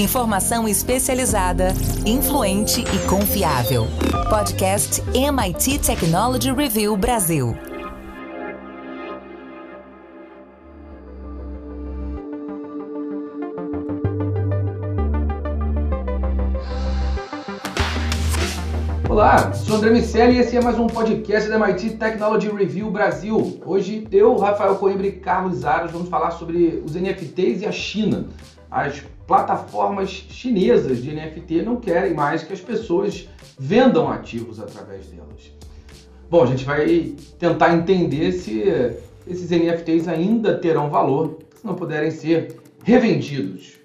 Informação especializada, influente e confiável. Podcast MIT Technology Review Brasil. Olá, sou André Miceli e esse é mais um podcast da MIT Technology Review Brasil. Hoje eu, Rafael Coimbra e Carlos Aros vamos falar sobre os NFTs e a China. As plataformas chinesas de NFT não querem mais que as pessoas vendam ativos através delas. Bom, a gente vai tentar entender se esses NFTs ainda terão valor se não puderem ser revendidos.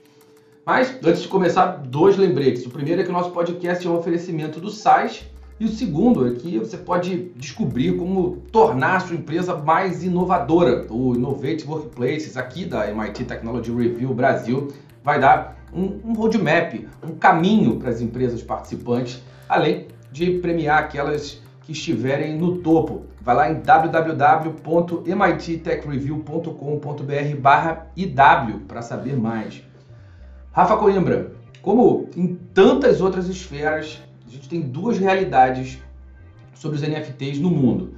Mas, antes de começar, dois lembretes. O primeiro é que o nosso podcast é um oferecimento do SAIS. E o segundo é que você pode descobrir como tornar a sua empresa mais inovadora. O Innovate Workplaces, aqui da MIT Technology Review Brasil, vai dar um, um roadmap, um caminho para as empresas participantes, além de premiar aquelas que estiverem no topo. Vai lá em www.mittechreview.com.br barra IW para saber mais. Rafa Coimbra, como em tantas outras esferas, a gente tem duas realidades sobre os NFTs no mundo.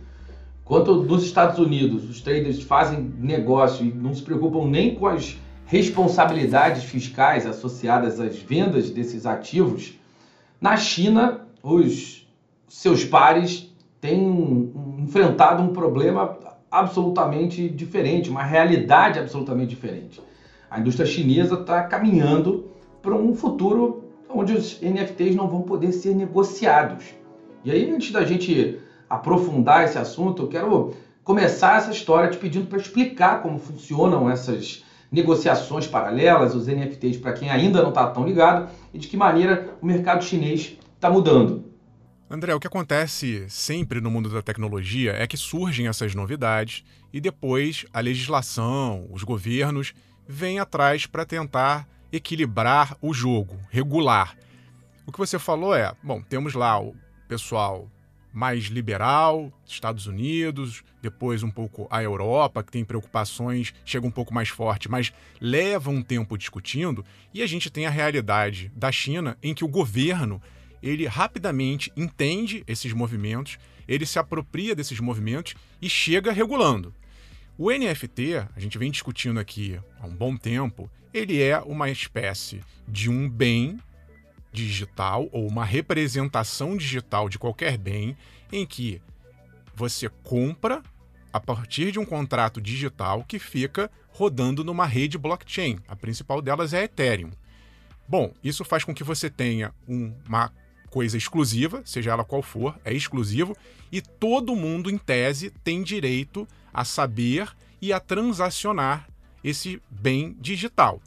Enquanto nos Estados Unidos os traders fazem negócio e não se preocupam nem com as responsabilidades fiscais associadas às vendas desses ativos, na China os seus pares têm enfrentado um problema absolutamente diferente, uma realidade absolutamente diferente. A indústria chinesa está caminhando para um futuro onde os NFTs não vão poder ser negociados. E aí, antes da gente aprofundar esse assunto, eu quero começar essa história te pedindo para explicar como funcionam essas negociações paralelas, os NFTs, para quem ainda não está tão ligado, e de que maneira o mercado chinês está mudando. André, o que acontece sempre no mundo da tecnologia é que surgem essas novidades e depois a legislação, os governos vem atrás para tentar equilibrar o jogo, regular. O que você falou é, bom, temos lá o pessoal mais liberal, Estados Unidos, depois um pouco a Europa, que tem preocupações, chega um pouco mais forte, mas leva um tempo discutindo, e a gente tem a realidade da China, em que o governo ele rapidamente entende esses movimentos, ele se apropria desses movimentos e chega regulando. O NFT, a gente vem discutindo aqui há um bom tempo, ele é uma espécie de um bem digital ou uma representação digital de qualquer bem em que você compra a partir de um contrato digital que fica rodando numa rede blockchain. A principal delas é a Ethereum. Bom, isso faz com que você tenha uma coisa exclusiva, seja ela qual for, é exclusivo, e todo mundo, em tese, tem direito a saber e a transacionar esse bem digital.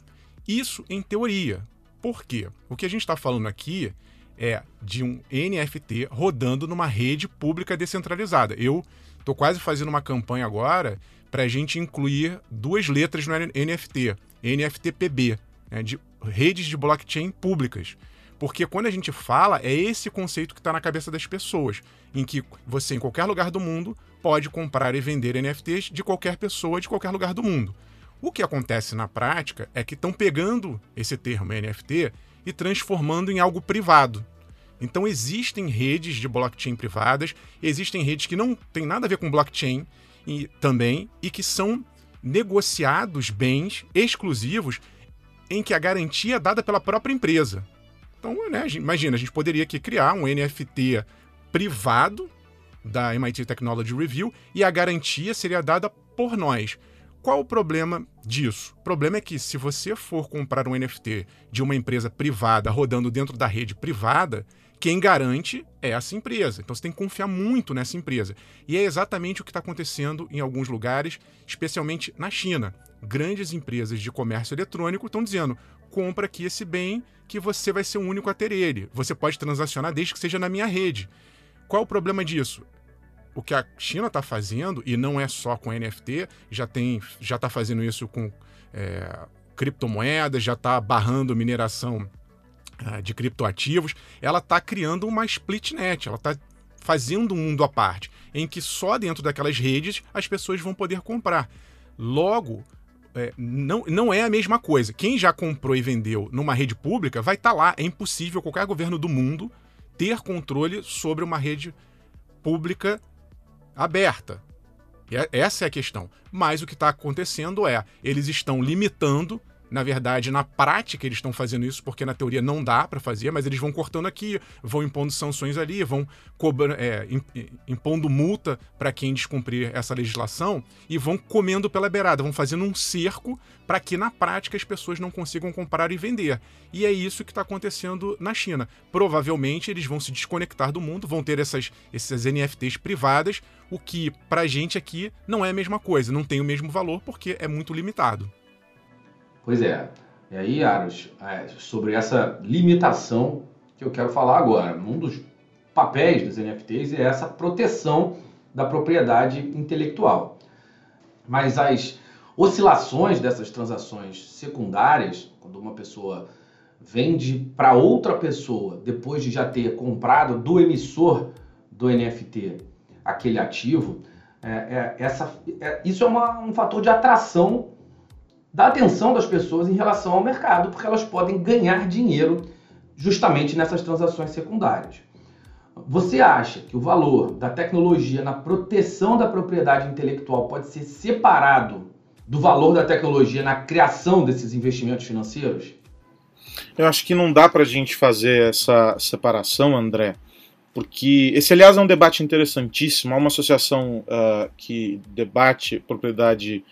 Isso em teoria. Por quê? O que a gente está falando aqui é de um NFT rodando numa rede pública descentralizada. Eu estou quase fazendo uma campanha agora para a gente incluir duas letras no NFT, NFTPB, né, de redes de blockchain públicas. Porque quando a gente fala, é esse conceito que está na cabeça das pessoas, em que você, em qualquer lugar do mundo, pode comprar e vender NFTs de qualquer pessoa, de qualquer lugar do mundo. O que acontece na prática é que estão pegando esse termo NFT e transformando em algo privado. Então existem redes de blockchain privadas, existem redes que não têm nada a ver com blockchain e, também e que são negociados bens exclusivos em que a garantia é dada pela própria empresa. Então, né, imagina, a gente poderia aqui criar um NFT privado da MIT Technology Review e a garantia seria dada por nós. Qual o problema disso? O problema é que se você for comprar um NFT de uma empresa privada rodando dentro da rede privada, quem garante é essa empresa. Então você tem que confiar muito nessa empresa. E é exatamente o que está acontecendo em alguns lugares, especialmente na China. Grandes empresas de comércio eletrônico estão dizendo: compra aqui esse bem que você vai ser o único a ter ele. Você pode transacionar desde que seja na minha rede. Qual o problema disso? O que a China está fazendo, e não é só com NFT, já tem, já está fazendo isso com é, criptomoedas, já está barrando mineração é, de criptoativos, ela está criando uma splitnet, ela está fazendo um mundo à parte, em que só dentro daquelas redes as pessoas vão poder comprar. Logo, é, não, não é a mesma coisa. Quem já comprou e vendeu numa rede pública vai estar tá lá. É impossível qualquer governo do mundo ter controle sobre uma rede pública aberta. Essa é a questão. Mas o que está acontecendo é, eles estão limitando na verdade, na prática, eles estão fazendo isso porque na teoria não dá para fazer, mas eles vão cortando aqui, vão impondo sanções ali, vão cobrando, é, impondo multa para quem descumprir essa legislação e vão comendo pela beirada, vão fazendo um cerco para que na prática as pessoas não consigam comprar e vender. E é isso que está acontecendo na China. Provavelmente eles vão se desconectar do mundo, vão ter essas, essas NFTs privadas, o que para gente aqui não é a mesma coisa, não tem o mesmo valor porque é muito limitado. Pois é. E aí, Aros, é, sobre essa limitação que eu quero falar agora. Um dos papéis dos NFTs é essa proteção da propriedade intelectual. Mas as oscilações dessas transações secundárias, quando uma pessoa vende para outra pessoa depois de já ter comprado do emissor do NFT aquele ativo, é, é, essa, é, isso é uma, um fator de atração da atenção das pessoas em relação ao mercado, porque elas podem ganhar dinheiro justamente nessas transações secundárias. Você acha que o valor da tecnologia na proteção da propriedade intelectual pode ser separado do valor da tecnologia na criação desses investimentos financeiros? Eu acho que não dá para a gente fazer essa separação, André, porque esse, aliás, é um debate interessantíssimo. Há uma associação uh, que debate propriedade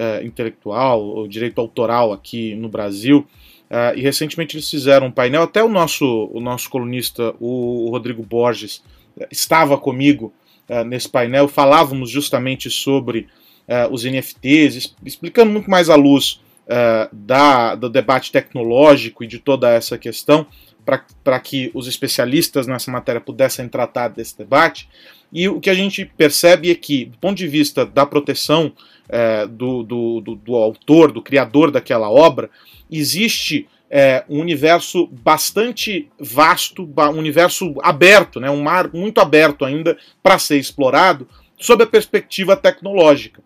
é, intelectual, ou direito autoral aqui no Brasil. Uh, e recentemente eles fizeram um painel, até o nosso, o nosso colunista, o, Rodrigo Borges, é, estava comigo uh, nesse painel, falávamos justamente sobre uh, os NFTs, explicando muito mais à luz da, do debate tecnológico e de toda essa questão, para que os especialistas nessa matéria pudessem tratar desse debate. E o que a gente percebe é que, do ponto de vista da proteção é, do, do, do, do, autor, do criador daquela obra, existe é, um universo bastante vasto, um universo aberto, né, um mar muito aberto ainda para ser explorado, sob a perspectiva tecnológica.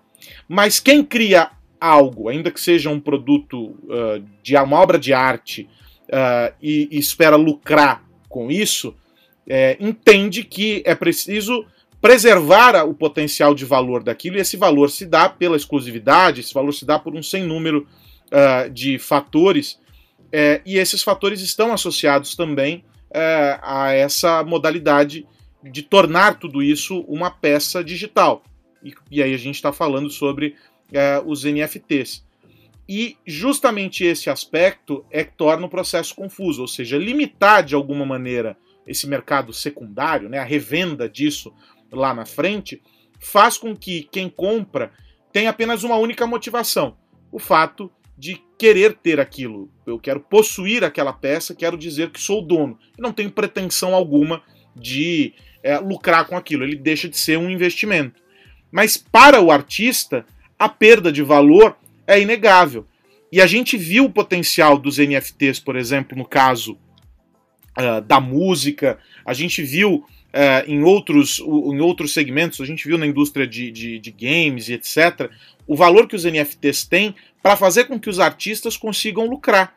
Mas quem cria algo, ainda que seja um produto uh, de uma obra de arte, uh, e, e, espera lucrar com isso, é, entende que é preciso preservar o potencial de valor daquilo, e esse valor se dá pela exclusividade, esse valor se dá por um sem número uh, de fatores, uh, e esses fatores estão associados também uh, a essa modalidade de tornar tudo isso uma peça digital. E, e aí a gente está falando sobre eh, os NFTs. E justamente esse aspecto é que torna o processo confuso, ou seja, limitar de alguma maneira esse mercado secundário, né, a revenda disso lá na frente, faz com que quem compra tenha apenas uma única motivação: o fato de querer ter aquilo. Eu quero possuir aquela peça, quero dizer que sou o dono. Não tenho pretensão alguma de é, lucrar com aquilo. Ele deixa de ser um investimento. Mas para o artista, a perda de valor é inegável. E a gente viu o potencial dos NFTs, por exemplo, no caso uh, da música, a gente viu uh, em, outros, em outros segmentos, a gente viu na indústria de, de, de games e etc., o valor que os NFTs têm para fazer com que os artistas consigam lucrar.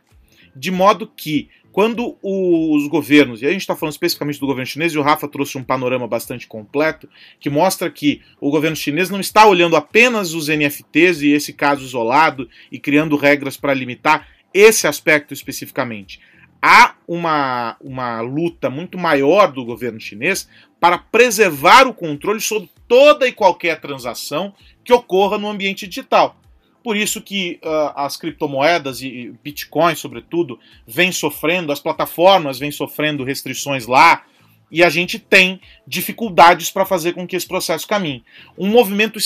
De modo que, quando os governos, e a gente está falando especificamente do governo chinês, e o Rafa trouxe um panorama bastante completo, que mostra que o governo chinês não está olhando apenas os NFTs e esse caso isolado e criando regras para limitar esse aspecto especificamente há uma, uma luta muito maior do governo chinês para preservar o controle sobre toda e qualquer transação que ocorra no ambiente digital. Por isso que uh, as criptomoedas e Bitcoin, sobretudo, vêm sofrendo, as plataformas vêm sofrendo restrições lá, e a gente tem dificuldades para fazer com que esse processo caminhe. Um movimento,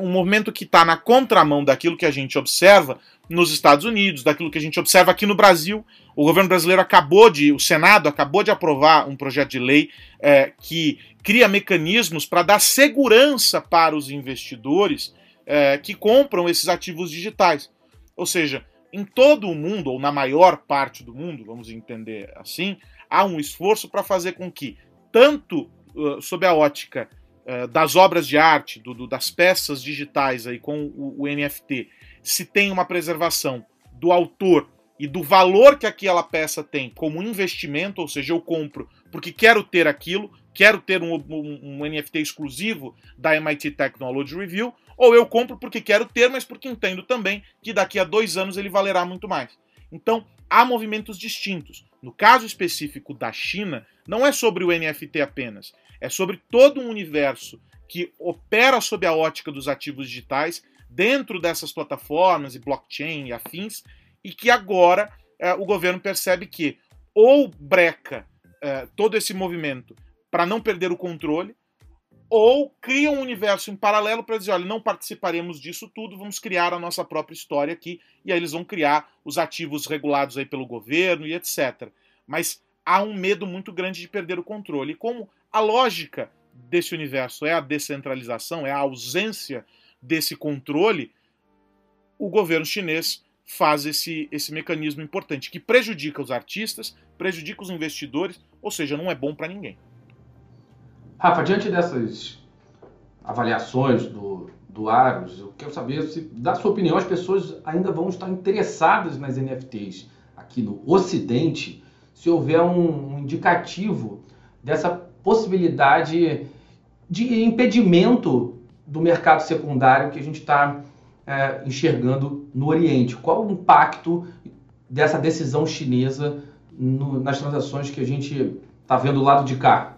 um movimento que está na contramão daquilo que a gente observa nos Estados Unidos, daquilo que a gente observa aqui no Brasil. O governo brasileiro acabou de, o Senado acabou de aprovar um projeto de lei é, que cria mecanismos para dar segurança para os investidores é, que compram esses ativos digitais. Ou seja, em todo o mundo, ou na maior parte do mundo, vamos entender assim, há um esforço para fazer com que, tanto uh, sob a ótica uh, das obras de arte, do, do, das peças digitais aí com o, o NFT, se tem uma preservação do autor e do valor que aquela peça tem como investimento, ou seja, eu compro porque quero ter aquilo, quero ter um, um, um, NFT exclusivo da MIT Technology Review, ou eu compro porque quero ter, mas porque entendo também que daqui a dois anos ele valerá muito mais. Então, há movimentos distintos. No caso específico da China, não é sobre o NFT apenas, é sobre todo um universo que opera sob a ótica dos ativos digitais dentro dessas plataformas e blockchain e afins, e que agora é, o governo percebe que ou breca é, todo esse movimento para não perder o controle, ou cria um universo em paralelo para dizer, olha, não participaremos disso tudo, vamos criar a nossa própria história aqui, e aí eles vão criar os ativos regulados aí pelo governo e etc. Mas há um medo muito grande de perder o controle. E como a lógica desse universo é a descentralização, é a ausência desse controle, o governo chinês faz esse, esse mecanismo importante que prejudica os artistas, prejudica os investidores, ou seja, não é bom para ninguém. Rafa, diante dessas avaliações do, do Aros, eu quero saber se, da sua opinião, as pessoas ainda vão estar interessadas nas NFTs aqui no Ocidente, se houver um, um indicativo dessa possibilidade de impedimento do mercado secundário que a gente está é, enxergando no Oriente. Qual o impacto dessa decisão chinesa no, nas transações que a gente está vendo do lado de cá?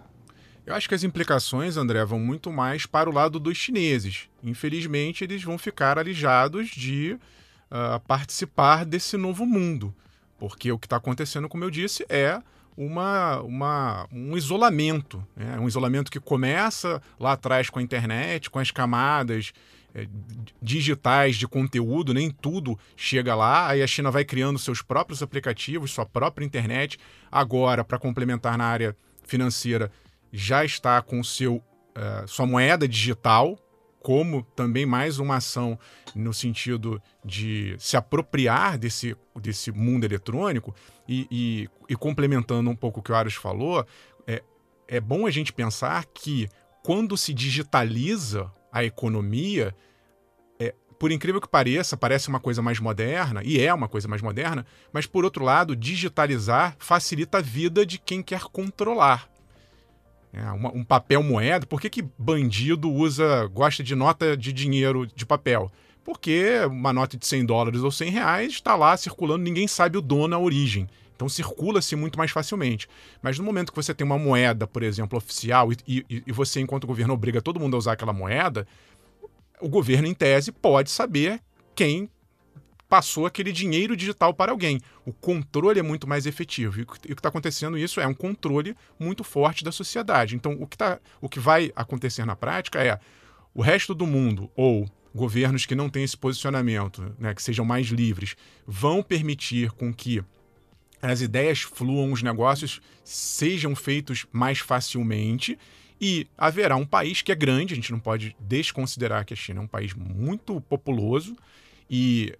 Eu acho que as implicações, André, vão muito mais para o lado dos chineses. Infelizmente, eles vão ficar alijados de uh, participar desse novo mundo. Porque o que está acontecendo, como eu disse, é uma, uma, um isolamento. Né? Um isolamento que começa lá atrás com a internet, com as camadas é, digitais de conteúdo, nem tudo chega lá. Aí a China vai criando seus próprios aplicativos, sua própria internet. Agora, para complementar na área financeira, já está com seu, uh, sua moeda digital, como também mais uma ação no sentido de se apropriar desse, desse mundo eletrônico e, e, e complementando um pouco o que o Aros falou, é, é bom a gente pensar que quando se digitaliza a economia, é, por incrível que pareça, parece uma coisa mais moderna, e é uma coisa mais moderna, mas por outro lado, digitalizar facilita a vida de quem quer controlar. É, uma, um papel moeda, por que, que bandido usa, gosta de nota de dinheiro de papel? Porque uma nota de 100 dólares ou 100 reais está lá circulando, ninguém sabe o dono, a origem. Então circula-se muito mais facilmente. Mas no momento que você tem uma moeda, por exemplo, oficial, e, e, e você, enquanto governo, obriga todo mundo a usar aquela moeda, o governo, em tese, pode saber quem passou aquele dinheiro digital para alguém. O controle é muito mais efetivo. E o que está acontecendo isso é um controle muito forte da sociedade. Então, o que, tá, o que vai acontecer na prática é o resto do mundo ou governos que não têm esse posicionamento, né, que sejam mais livres, vão permitir com que as ideias fluam, os negócios sejam feitos mais facilmente e haverá um país que é grande, a gente não pode desconsiderar que a China é um país muito populoso e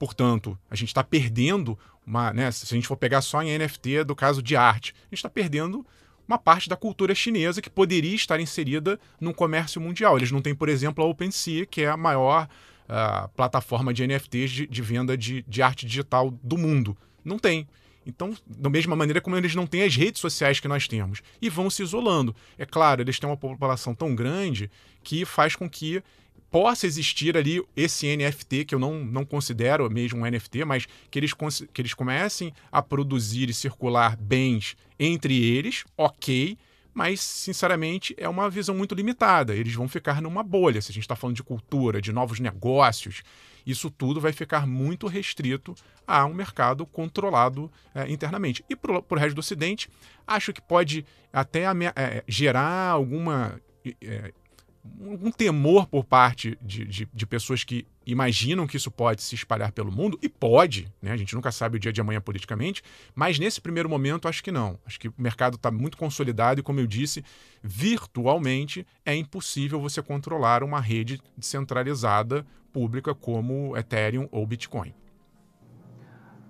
Portanto, a gente está perdendo uma. Né, se a gente for pegar só em NFT do caso de arte, a gente está perdendo uma parte da cultura chinesa que poderia estar inserida no comércio mundial. Eles não têm, por exemplo, a OpenSea, que é a maior uh, plataforma de NFTs de, de venda de, de arte digital do mundo. Não tem. Então, da mesma maneira como eles não têm as redes sociais que nós temos. E vão se isolando. É claro, eles têm uma população tão grande que faz com que possa existir ali esse NFT, que eu não, não considero mesmo um NFT, mas que eles, que eles comecem a produzir e circular bens entre eles, ok, mas sinceramente é uma visão muito limitada. Eles vão ficar numa bolha. Se a gente está falando de cultura, de novos negócios, isso tudo vai ficar muito restrito a um mercado controlado é, internamente. E para o resto do Ocidente, acho que pode até é, gerar alguma é, um temor por parte de, de, de, pessoas que imaginam que isso pode se espalhar pelo mundo, e pode, né? a gente nunca sabe o dia de amanhã politicamente, mas nesse primeiro momento acho que não. Acho que o mercado está muito consolidado e, como eu disse, virtualmente é impossível você controlar uma rede centralizada pública como Ethereum ou Bitcoin.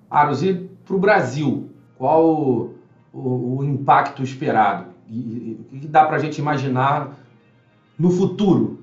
Aros, e para o Brasil, qual o, o, o impacto esperado? O que dá para a gente imaginar no futuro?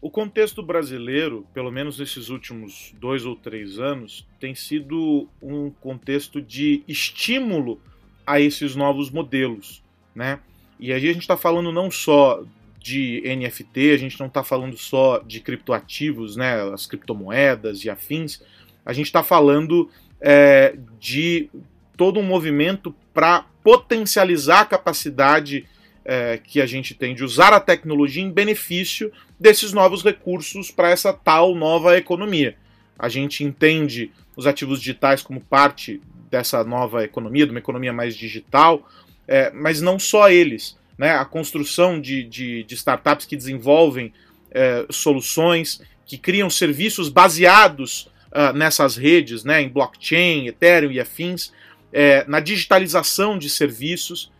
O contexto brasileiro, pelo menos nesses últimos dois ou três anos, tem sido um contexto de estímulo a esses novos modelos, né? E aí a gente está falando não só de NFT, a gente não está falando só de criptoativos, né, as criptomoedas e afins, a gente está falando é, de todo um movimento para potencializar a capacidade é, que a gente tem de usar a tecnologia em benefício desses novos recursos para essa tal nova economia. A gente entende os ativos digitais como parte dessa nova economia, de uma economia mais digital, é, mas não só eles né, a construção de, de, de startups que desenvolvem é, soluções, que criam serviços baseados uh, nessas redes, né, em blockchain, Ethereum e afins, é, na digitalização de serviços.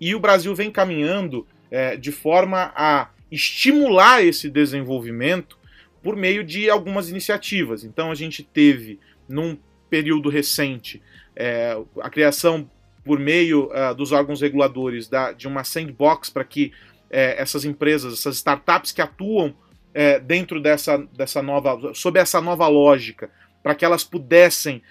E o Brasil vem caminhando é, de forma a estimular esse desenvolvimento por meio de algumas iniciativas. Então a gente teve, num período recente, é, a criação por meio uh, dos órgãos reguladores da, de uma sandbox para que eh, essas empresas, essas startups que atuam eh, dentro dessa, dessa nova, sob essa nova lógica, para que elas pudessem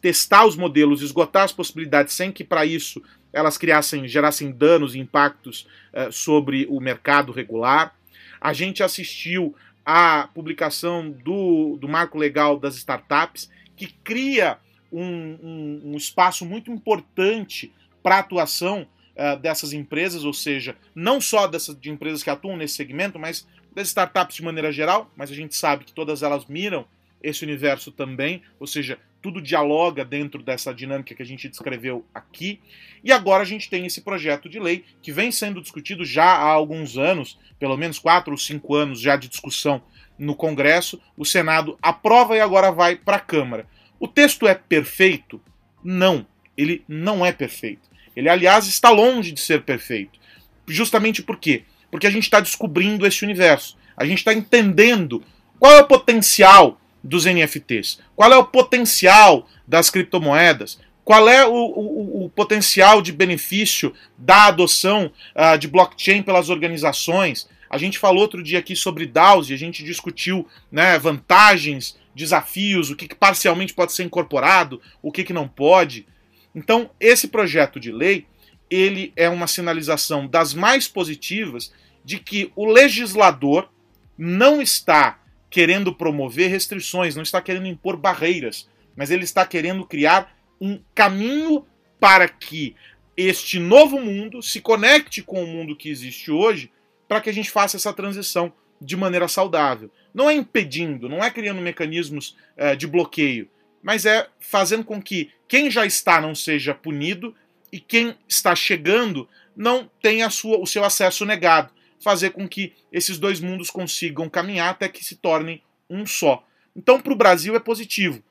testar os modelos, esgotar as possibilidades, sem que para isso elas criassem, gerassem danos e impactos sobre o mercado regular. A gente assistiu à publicação do, do marco legal das startups, que cria um, um, um espaço muito importante para a atuação uh, dessas empresas, ou seja, não só dessas de empresas que atuam nesse segmento, mas das startups de maneira geral, mas a gente sabe que todas elas miram esse universo também, ou seja, tudo dialoga dentro dessa dinâmica que a gente descreveu aqui. E agora a gente tem esse projeto de lei que vem sendo discutido já há alguns anos, pelo menos quatro ou cinco anos já de discussão no Congresso. O Senado aprova e agora vai para a Câmara. O texto é perfeito? Não, ele não é perfeito. Ele, aliás, está longe de ser perfeito. Justamente por quê? Porque a gente está descobrindo esse universo. A gente está entendendo qual é o potencial dos NFTs, qual é o potencial das criptomoedas, qual é o, o, o potencial de benefício da adoção uh, de blockchain pelas organizações. A gente falou outro dia aqui sobre DAOs e a gente discutiu né, vantagens desafios, o que, que parcialmente pode ser incorporado, o que, que não pode. Então, esse projeto de lei, ele é uma sinalização das mais positivas de que o legislador não está querendo promover restrições, não está querendo impor barreiras, mas ele está querendo criar um caminho para que este novo mundo se conecte com o mundo que existe hoje, para que a gente faça essa transição de maneira saudável. Não é impedindo, não é criando mecanismos é, de bloqueio, mas é fazendo com que quem já está não seja punido e quem está chegando não tenha sua, o seu acesso negado. Fazer com que esses dois mundos consigam caminhar até que se tornem um só. Então, para o Brasil é positivo.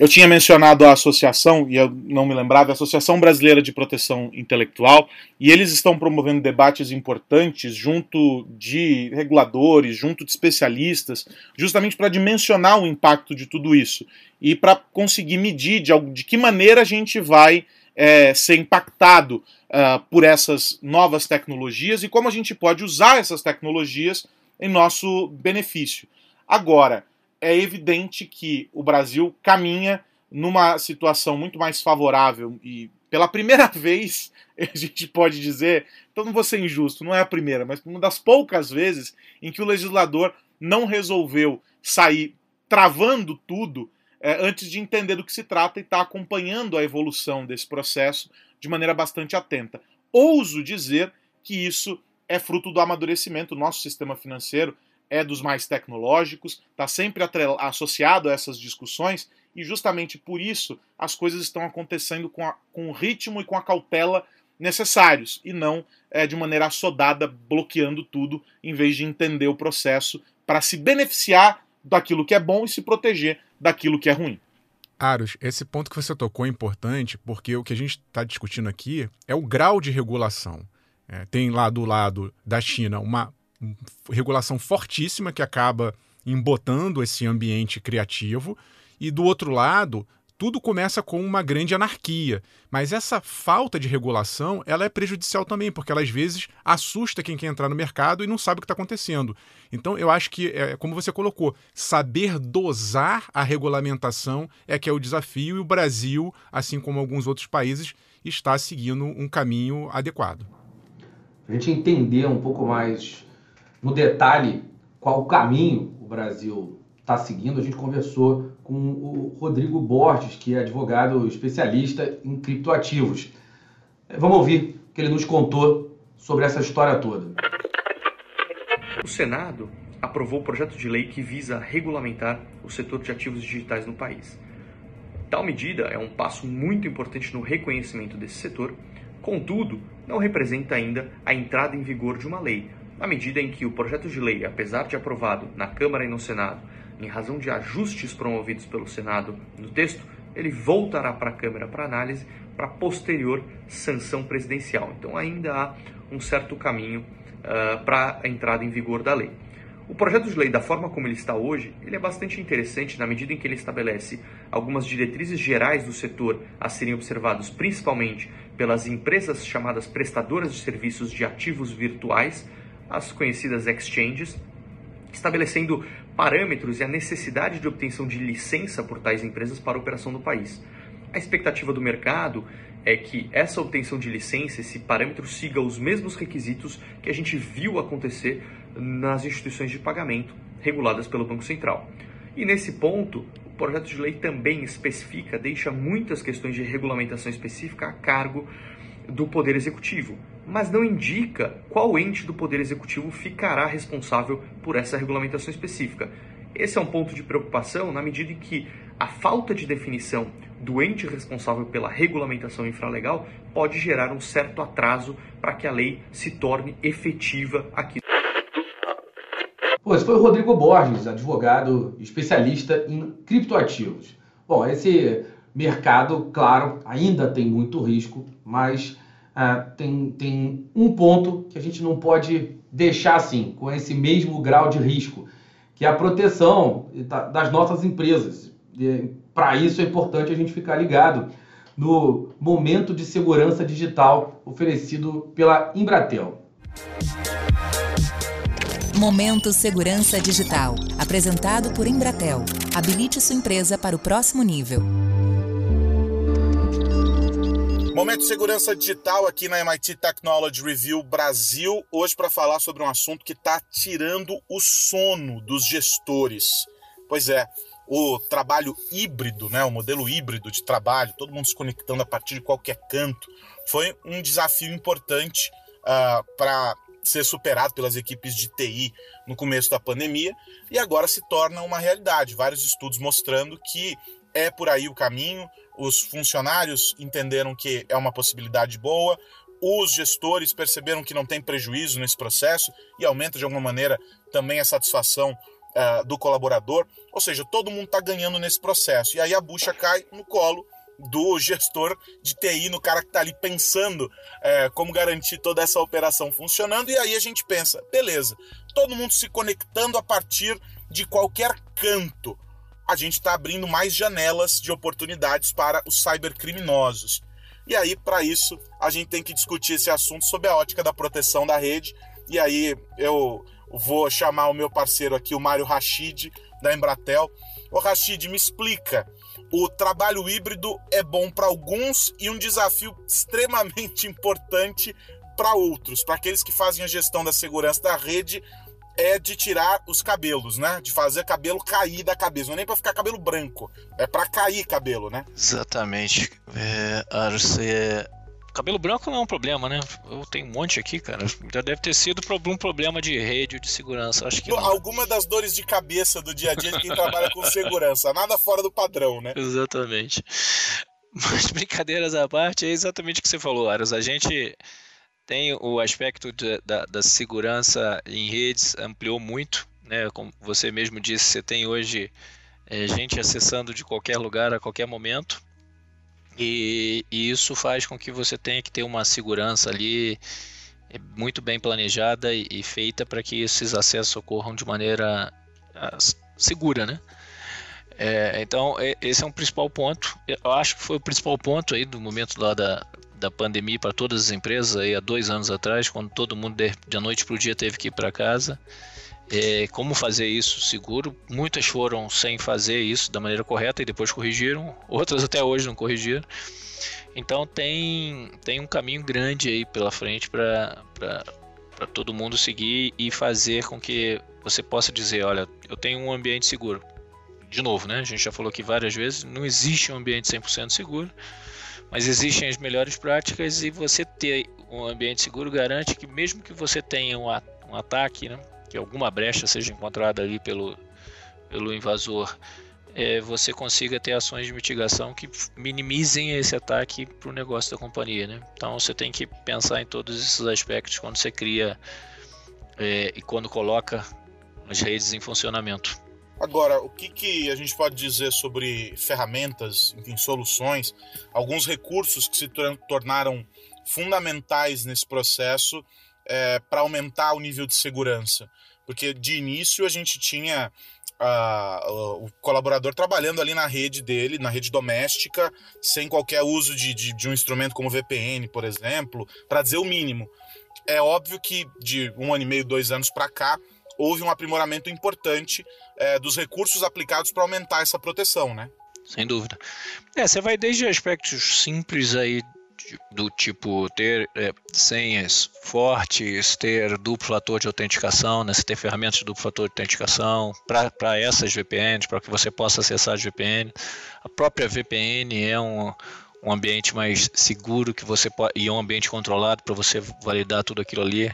Eu tinha mencionado a associação, e eu não me lembrava, a Associação Brasileira de Proteção Intelectual, e eles estão promovendo debates importantes junto de reguladores, junto de especialistas, justamente para dimensionar o impacto de tudo isso e para conseguir medir de, de, que maneira a gente vai é, ser impactado uh, por essas novas tecnologias e como a gente pode usar essas tecnologias em nosso benefício. Agora, é evidente que o Brasil caminha numa situação muito mais favorável e pela primeira vez a gente pode dizer, então não vou ser injusto, não é a primeira, mas uma das poucas vezes em que o legislador não resolveu sair travando tudo é, antes de entender do que se trata e está acompanhando a evolução desse processo de maneira bastante atenta. Ouso dizer que isso é fruto do amadurecimento do nosso sistema financeiro é dos mais tecnológicos, está sempre associado a essas discussões e justamente por isso as coisas estão acontecendo com, a, com o ritmo e com a cautela necessários e não é, de maneira assodada, bloqueando tudo, em vez de entender o processo para se beneficiar daquilo que é bom e se proteger daquilo que é ruim. Aros, esse ponto que você tocou é importante porque o que a gente está discutindo aqui é o grau de regulação. É, tem lá do lado da China uma regulação fortíssima que acaba embotando esse ambiente criativo, e do outro lado, tudo começa com uma grande anarquia. Mas essa falta de regulação ela é prejudicial também, porque ela às vezes assusta quem quer entrar no mercado e não sabe o que está acontecendo. Então eu acho que, é, como você colocou, saber dosar a regulamentação é que é o desafio, e o Brasil, assim como alguns outros países, está seguindo um caminho adequado. A gente entender um pouco mais no detalhe qual o caminho o Brasil está seguindo, a gente conversou com o Rodrigo Borges, que é advogado especialista em criptoativos. Vamos ouvir o que ele nos contou sobre essa história toda. O Senado aprovou o projeto de lei que visa regulamentar o setor de ativos digitais no país. Tal medida é um passo muito importante no reconhecimento desse setor, contudo, não representa ainda a entrada em vigor de uma lei, na medida em que o projeto de lei, apesar de aprovado na Câmara e no Senado, em razão de ajustes promovidos pelo Senado no texto, ele voltará para a Câmara para análise para posterior sanção presidencial. Então ainda há um certo caminho uh, para a entrada em vigor da lei. O projeto de lei, da forma como ele está hoje, ele é bastante interessante na medida em que ele estabelece algumas diretrizes gerais do setor a serem observados principalmente pelas empresas chamadas prestadoras de serviços de ativos virtuais, as conhecidas exchanges, estabelecendo parâmetros e a necessidade de obtenção de licença por tais empresas para a operação no país. A expectativa do mercado é que essa obtenção de licença, esse parâmetro, siga os mesmos requisitos que a gente viu acontecer nas instituições de pagamento reguladas pelo Banco Central. E nesse ponto, o projeto de lei também especifica, deixa muitas questões de regulamentação específica a cargo do Poder Executivo, mas não indica qual ente do Poder Executivo ficará responsável por essa regulamentação específica. Esse é um ponto de preocupação na medida em que a falta de definição do ente responsável pela regulamentação infralegal pode gerar um certo atraso para que a lei se torne efetiva aqui. Pô, esse foi o Rodrigo Borges, advogado especialista em criptoativos. Bom, esse mercado, claro, ainda tem muito risco, mas ah, tem, tem um ponto que a gente não pode deixar assim, com esse mesmo grau de risco, que é a proteção das nossas empresas. Para isso é importante a gente ficar ligado no momento de segurança digital oferecido pela Embratel. Momento Segurança Digital, apresentado por Embratel. Habilite sua empresa para o próximo nível. Momento de segurança digital aqui na MIT Technology Review Brasil, hoje para falar sobre um assunto que está tirando o sono dos gestores. Pois é, o trabalho híbrido, né, o modelo híbrido de trabalho, todo mundo se conectando a partir de qualquer canto, foi um desafio importante uh, ah, para ser superado pelas equipes de TI no começo da pandemia e agora se torna uma realidade. Vários estudos mostrando que é por aí o caminho, os funcionários entenderam que é uma possibilidade boa, os gestores perceberam que não tem prejuízo nesse processo e aumenta de alguma maneira também a satisfação uh, do colaborador. Ou seja, todo mundo está ganhando nesse processo. E aí a bucha cai no colo do gestor de TI, no cara que está ali pensando uh, como garantir toda essa operação funcionando. E aí a gente pensa, beleza, todo mundo se conectando a partir de qualquer canto a gente está abrindo mais janelas de oportunidades para os cybercriminosos. E aí, para isso, a gente tem que discutir esse assunto sob a ótica da proteção da rede. E aí eu vou chamar o meu parceiro aqui, o Mário Rachid, da Embratel. Ô Rachid, me explica. O trabalho híbrido é bom para alguns e um desafio extremamente importante para outros, para aqueles que fazem a gestão da segurança da rede é de tirar os cabelos, né? De fazer cabelo cair da cabeça. Não é nem pra ficar cabelo branco. É pra cair cabelo, né? Exatamente. É, é... Cabelo branco não é um problema, né? Eu tenho um monte aqui, cara. Já deve ter sido um problema de rede ou de segurança. Acho que não. Alguma das dores de cabeça do dia a dia de quem trabalha com segurança. Nada fora do padrão, né? Exatamente. Mas brincadeiras à parte, é exatamente o que você falou, Aras. A gente tem o aspecto de, da, da, segurança em redes, ampliou muito, né? Como você mesmo disse, você tem hoje é, gente acessando de qualquer lugar a qualquer momento. E, e, isso faz com que você tenha que ter uma segurança ali é, muito bem planejada e, e feita para que esses acessos ocorram de maneira segura, né? É, então, esse é um principal ponto. Eu acho que foi o principal ponto aí do momento lá da, da pandemia para todas as empresas, aí há dois anos atrás, quando todo mundo de, de noite para o dia teve que ir para casa. É, como fazer isso seguro? Muitas foram sem fazer isso da maneira correta e depois corrigiram, outras até hoje não corrigiram. Então tem, tem um caminho grande aí pela frente para todo mundo seguir e fazer com que você possa dizer, olha, eu tenho um ambiente seguro de novo, né? A gente já falou aqui várias vezes, não existe um ambiente 100% seguro, mas existem as melhores práticas e você ter um ambiente seguro garante que mesmo que você tenha um, um ataque, né? que alguma brecha seja encontrada ali pelo, pelo invasor, é, você consiga ter ações de mitigação que minimizem esse ataque para o negócio da companhia. Né? Então você tem que pensar em todos esses aspectos quando você cria é, e quando coloca as redes em funcionamento. Agora, o que, que a gente pode dizer sobre ferramentas, enfim, soluções, alguns recursos que se tornaram fundamentais nesse processo é, para aumentar o nível de segurança? Porque de início a gente tinha uh, o colaborador trabalhando ali na rede dele, na rede doméstica, sem qualquer uso de, de, de um instrumento como VPN, por exemplo, para dizer o mínimo. É óbvio que de um ano e meio, dois anos para cá, houve um aprimoramento importante é, dos recursos aplicados para aumentar essa proteção, né? Sem dúvida. É, você vai desde aspectos simples aí do tipo ter é, senhas fortes, ter duplo fator de autenticação, né? Você ter ferramentas de duplo fator de autenticação para essas VPNs, para que você possa acessar as VPN. A própria VPN é um, um ambiente mais seguro que você pode, e um ambiente controlado para você validar tudo aquilo ali.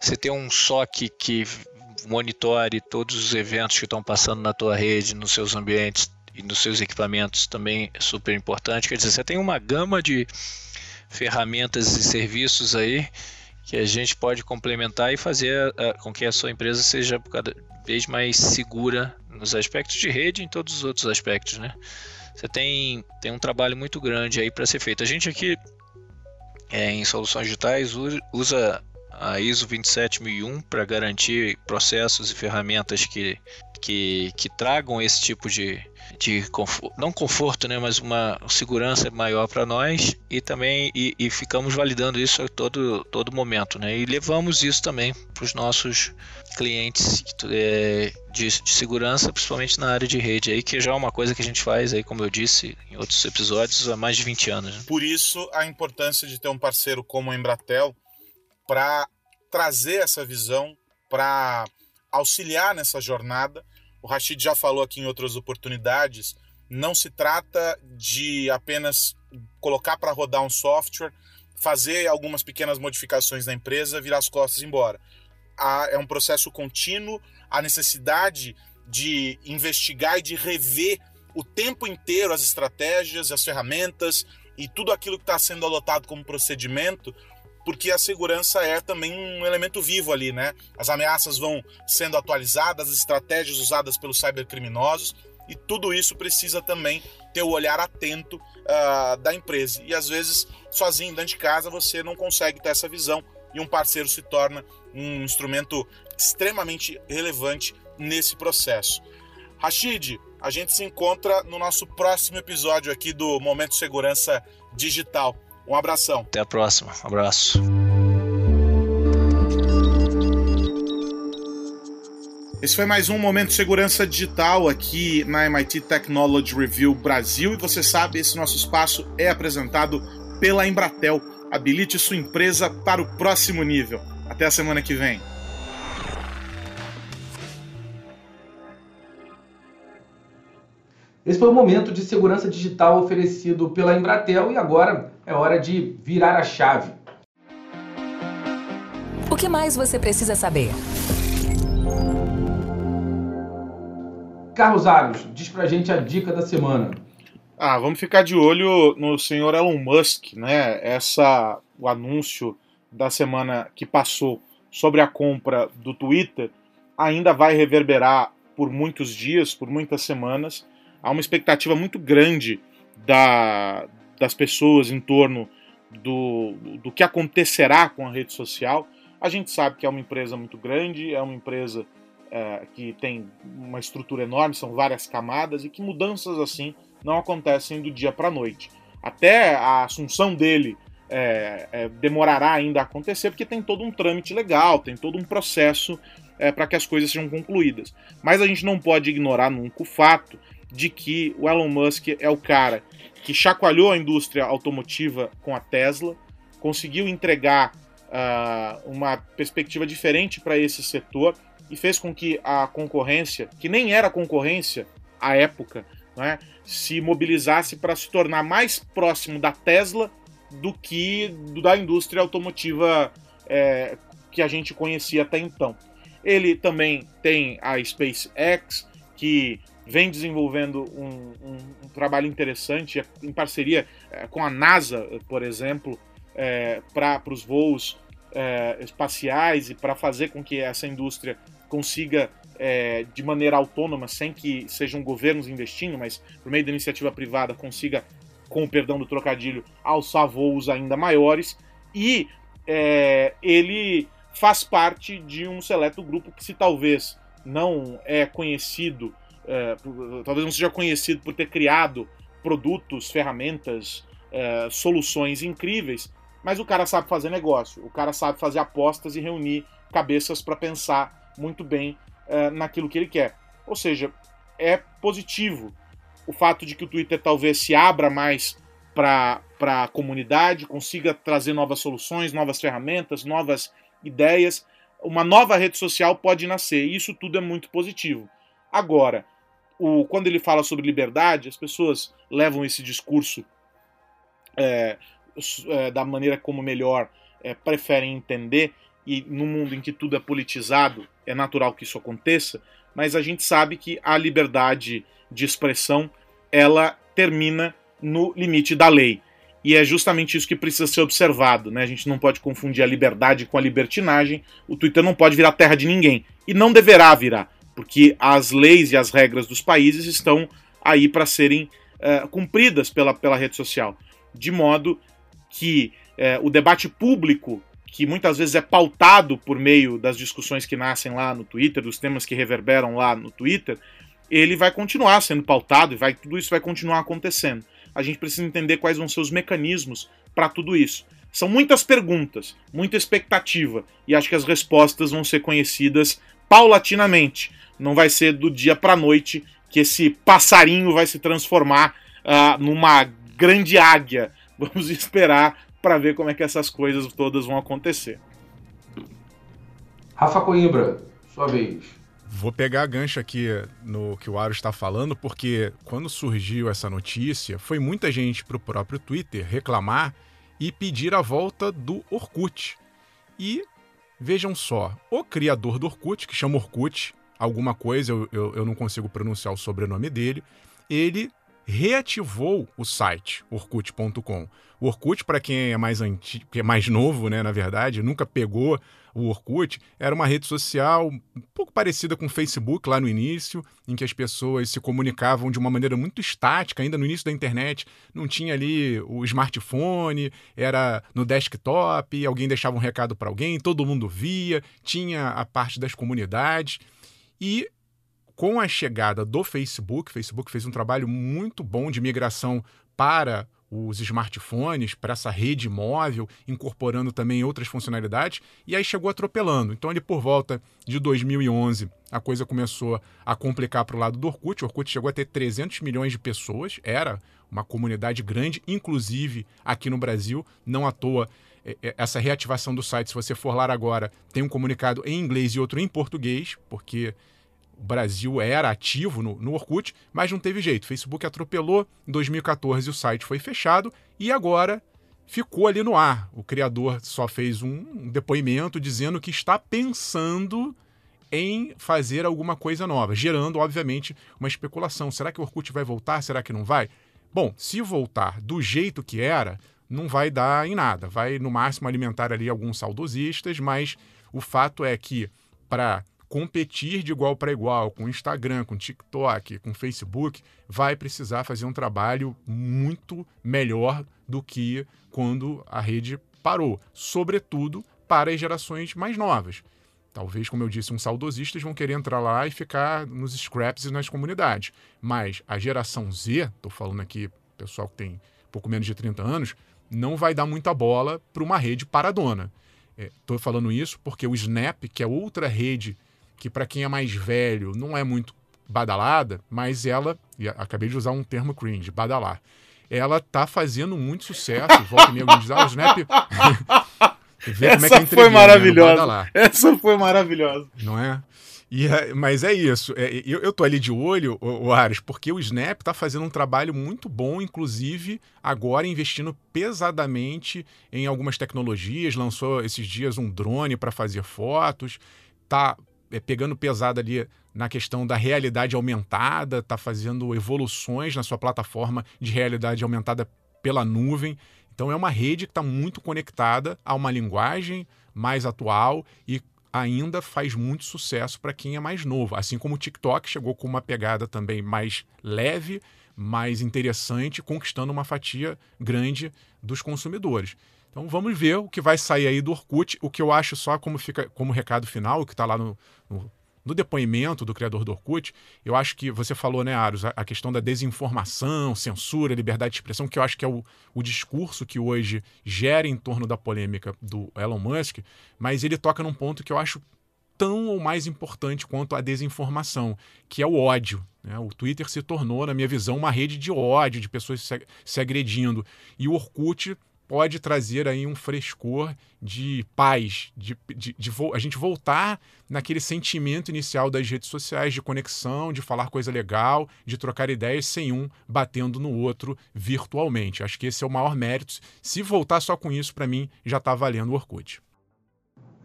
Você ter um SOC que monitore todos os eventos que estão passando na tua rede, nos seus ambientes e nos seus equipamentos também é super importante. Quer dizer, você tem uma gama de ferramentas e serviços aí que a gente pode complementar e fazer a, com que a sua empresa seja cada vez mais segura nos aspectos de rede e em todos os outros aspectos, né? Você tem, tem um trabalho muito grande aí para ser feito. A gente aqui é, em soluções digitais usa a ISO 27001 para garantir processos e ferramentas que, que, que tragam esse tipo de, de conforto, não conforto, né, mas uma segurança maior para nós e também e, e, ficamos validando isso a todo, todo momento, né, e levamos isso também para os nossos clientes é, de, de, segurança, principalmente na área de rede, aí que já é uma coisa que a gente faz aí, como eu disse em outros episódios, há mais de 20 anos. Né? Por isso a importância de ter um parceiro como a Embratel para trazer essa visão, para auxiliar nessa jornada. O Rashid já falou aqui em outras oportunidades, não se trata de apenas colocar para rodar um software, fazer algumas pequenas modificações na empresa, virar as costas e embora. é um processo contínuo, a necessidade de investigar e de rever o tempo inteiro as estratégias, as ferramentas e tudo aquilo que está sendo adotado como procedimento porque a segurança é também um elemento vivo ali, né? As ameaças vão sendo atualizadas, as estratégias usadas pelos cybercriminosos, e tudo isso precisa também ter o olhar atento uh, da empresa. E às vezes, sozinho, dentro de casa, você não consegue ter essa visão, e um parceiro se torna um instrumento extremamente relevante nesse processo. Rashid, a gente se encontra no nosso próximo episódio aqui do Momento Segurança Digital. Um abração. Até a próxima. Um abraço. Esse foi mais um Momento Segurança Digital aqui na MIT Technology Review Brasil. E você sabe, esse nosso espaço é apresentado pela Embratel. Habilite sua empresa para o próximo nível. Até a semana que vem. Esse foi o momento de segurança digital oferecido pela Embratel e agora é hora de virar a chave. O que mais você precisa saber? Carlos Aros, diz pra gente a dica da semana. Ah, vamos ficar de olho no senhor Elon Musk, né? Essa o anúncio da semana que passou sobre a compra do Twitter ainda vai reverberar por muitos dias, por muitas semanas há uma expectativa muito grande da, das pessoas em torno do, do que acontecerá com a rede social. A gente sabe que é uma empresa muito grande, é uma empresa é, que tem uma estrutura enorme, são várias camadas, e que mudanças assim não acontecem do dia para a noite. Até a assunção dele é, é, demorará ainda a acontecer, porque tem todo um trâmite legal, tem todo um processo é, para que as coisas sejam concluídas. Mas a gente não pode ignorar nunca o fato de que o Elon Musk é o cara que chacoalhou a indústria automotiva com a Tesla, conseguiu entregar uh, uma perspectiva diferente para esse setor e fez com que a concorrência, que nem era concorrência à época, né, se mobilizasse para se tornar mais próximo da Tesla do que da indústria automotiva é, que a gente conhecia até então. Ele também tem a SpaceX, que vem desenvolvendo um, um, um trabalho interessante em parceria é, com a NASA, por exemplo, é, para os voos é, espaciais e para fazer com que essa indústria consiga, é, de maneira autônoma, sem que sejam governos investindo, mas por meio da iniciativa privada, consiga, com o perdão do trocadilho, alçar voos ainda maiores. E é, ele faz parte de um seleto grupo que, se talvez não é conhecido, é, talvez não seja conhecido por ter criado produtos, ferramentas, é, soluções incríveis, mas o cara sabe fazer negócio, o cara sabe fazer apostas e reunir cabeças para pensar muito bem é, naquilo que ele quer. Ou seja, é positivo o fato de que o Twitter talvez se abra mais para a comunidade, consiga trazer novas soluções, novas ferramentas, novas ideias. Uma nova rede social pode nascer, e isso tudo é muito positivo. Agora, o, quando ele fala sobre liberdade, as pessoas levam esse discurso é, é, da maneira como melhor é, preferem entender, e no mundo em que tudo é politizado, é natural que isso aconteça, mas a gente sabe que a liberdade de expressão ela termina no limite da lei. E é justamente isso que precisa ser observado. Né? A gente não pode confundir a liberdade com a libertinagem. O Twitter não pode virar terra de ninguém. E não deverá virar, porque as leis e as regras dos países estão aí para serem uh, cumpridas pela, pela rede social. De modo que é, o debate público, que muitas vezes é pautado por meio das discussões que nascem lá no Twitter, dos temas que reverberam lá no Twitter, ele vai continuar sendo pautado e vai, tudo isso vai continuar acontecendo. A gente precisa entender quais vão ser os mecanismos para tudo isso. São muitas perguntas, muita expectativa, e acho que as respostas vão ser conhecidas paulatinamente. Não vai ser do dia para a noite que esse passarinho vai se transformar uh, numa grande águia Vamos esperar para ver como é que essas coisas todas vão acontecer. Rafa Coimbra, sua vez. Vou pegar a gancho aqui no que o Aro está falando, porque quando surgiu essa notícia, foi muita gente para o próprio Twitter reclamar e pedir a volta do Orkut. E vejam só, o criador do Orkut, que chama Orkut, alguma coisa, eu, eu, eu não consigo pronunciar o sobrenome dele, ele reativou o site orkut.com. O Orkut, para quem é mais antigo, é mais novo, né, na verdade, nunca pegou o Orkut, era uma rede social um pouco parecida com o Facebook lá no início, em que as pessoas se comunicavam de uma maneira muito estática, ainda no início da internet, não tinha ali o smartphone, era no desktop, alguém deixava um recado para alguém, todo mundo via, tinha a parte das comunidades. E com a chegada do Facebook, o Facebook fez um trabalho muito bom de migração para os smartphones, para essa rede móvel, incorporando também outras funcionalidades, e aí chegou atropelando. Então, ali por volta de 2011, a coisa começou a complicar para o lado do Orkut. O Orkut chegou a ter 300 milhões de pessoas, era uma comunidade grande, inclusive aqui no Brasil, não à toa. É, é, essa reativação do site, se você for lá agora, tem um comunicado em inglês e outro em português, porque o Brasil era ativo no, no Orkut, mas não teve jeito. O Facebook atropelou, em 2014 o site foi fechado e agora ficou ali no ar. O criador só fez um depoimento dizendo que está pensando em fazer alguma coisa nova, gerando, obviamente, uma especulação. Será que o Orkut vai voltar? Será que não vai? Bom, se voltar do jeito que era, não vai dar em nada. Vai, no máximo, alimentar ali alguns saudosistas, mas o fato é que para competir de igual para igual com Instagram, com TikTok, com Facebook, vai precisar fazer um trabalho muito melhor do que quando a rede parou, sobretudo para as gerações mais novas. Talvez, como eu disse, uns saudosistas vão querer entrar lá e ficar nos scraps e nas comunidades. Mas a geração Z, estou falando aqui, pessoal que tem pouco menos de 30 anos, não vai dar muita bola para uma rede paradona. Estou é, falando isso porque o Snap, que é outra rede que para quem é mais velho não é muito badalada, mas ela, e acabei de usar um termo cringe, badalar, ela tá fazendo muito sucesso. Volta e meia, diz, ah, o Snap... Vê Essa como é que foi né, maravilhosa. Né, Essa foi maravilhosa. Não é? E, é, mas é isso. É, eu, eu tô ali de olho, o, o Ares, porque o Snap está fazendo um trabalho muito bom, inclusive agora investindo pesadamente em algumas tecnologias. Lançou esses dias um drone para fazer fotos. Tá é, pegando pesado ali na questão da realidade aumentada, tá fazendo evoluções na sua plataforma de realidade aumentada pela nuvem. Então é uma rede que está muito conectada a uma linguagem mais atual e ainda faz muito sucesso para quem é mais novo. Assim como o TikTok chegou com uma pegada também mais leve, mais interessante, conquistando uma fatia grande dos consumidores. Então vamos ver o que vai sair aí do Orkut. O que eu acho só como fica como recado final, o que está lá no, no no depoimento do criador do Orkut, eu acho que você falou, né, Aros, a, questão da desinformação, censura, liberdade de expressão, que eu acho que é o, o discurso que hoje gera em torno da polêmica do Elon Musk, mas ele toca num ponto que eu acho tão ou mais importante quanto a desinformação, que é o ódio. Né? O Twitter se tornou, na minha visão, uma rede de ódio, de pessoas se, se agredindo. E o Orkut pode trazer aí um frescor de paz, de, de, de, a gente voltar naquele sentimento inicial das redes sociais de conexão, de falar coisa legal, de trocar ideias sem um batendo no outro virtualmente. Acho que esse é o maior mérito. Se voltar só com isso, para mim, já está valendo o Orkut.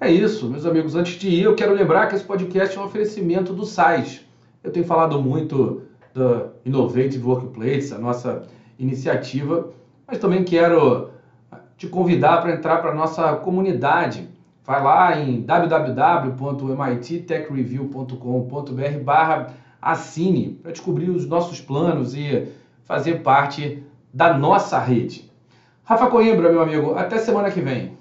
É isso, meus amigos. Antes de ir, eu quero lembrar que esse podcast é um oferecimento do SAIS. Eu tenho falado muito da Innovative Workplace, a nossa iniciativa, mas também quero te convidar para entrar para a nossa comunidade. Vai lá em www.mittechreview.com.br barra assine para descobrir os nossos planos e fazer parte da nossa rede. Rafa Coimbra, meu amigo, até semana que vem.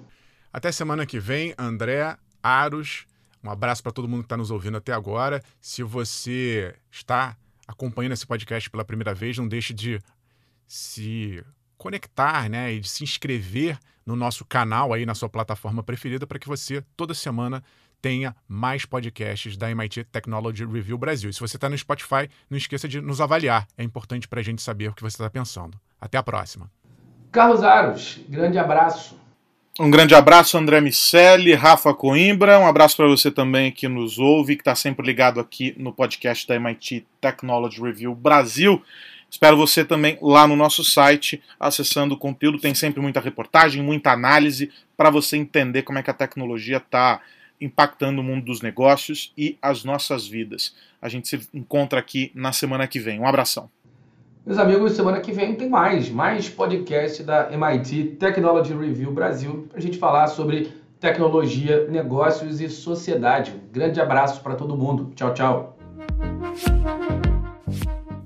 Até semana que vem, André Aros. Um abraço para todo mundo que está nos ouvindo até agora. Se você está acompanhando esse podcast pela primeira vez, não deixe de se conectar, né, e de se inscrever no nosso canal aí na sua plataforma preferida para que você toda semana tenha mais podcasts da MIT Technology Review Brasil. E se você está no Spotify, não esqueça de nos avaliar. É importante para a gente saber o que você está pensando. Até a próxima. Carlos Aros, grande abraço. Um grande abraço, André Miceli, Rafa Coimbra. Um abraço para você também que nos ouve, que está sempre ligado aqui no podcast da MIT Technology Review Brasil. Espero você também lá no nosso site, acessando o conteúdo. Tem sempre muita reportagem, muita análise para você entender como é que a tecnologia está impactando o mundo dos negócios e as nossas vidas. A gente se encontra aqui na semana que vem. Um abração. Meus amigos, semana que vem tem mais, mais podcast da MIT Technology Review Brasil para a gente falar sobre tecnologia, negócios e sociedade. Um grande abraço para todo mundo. Tchau, tchau.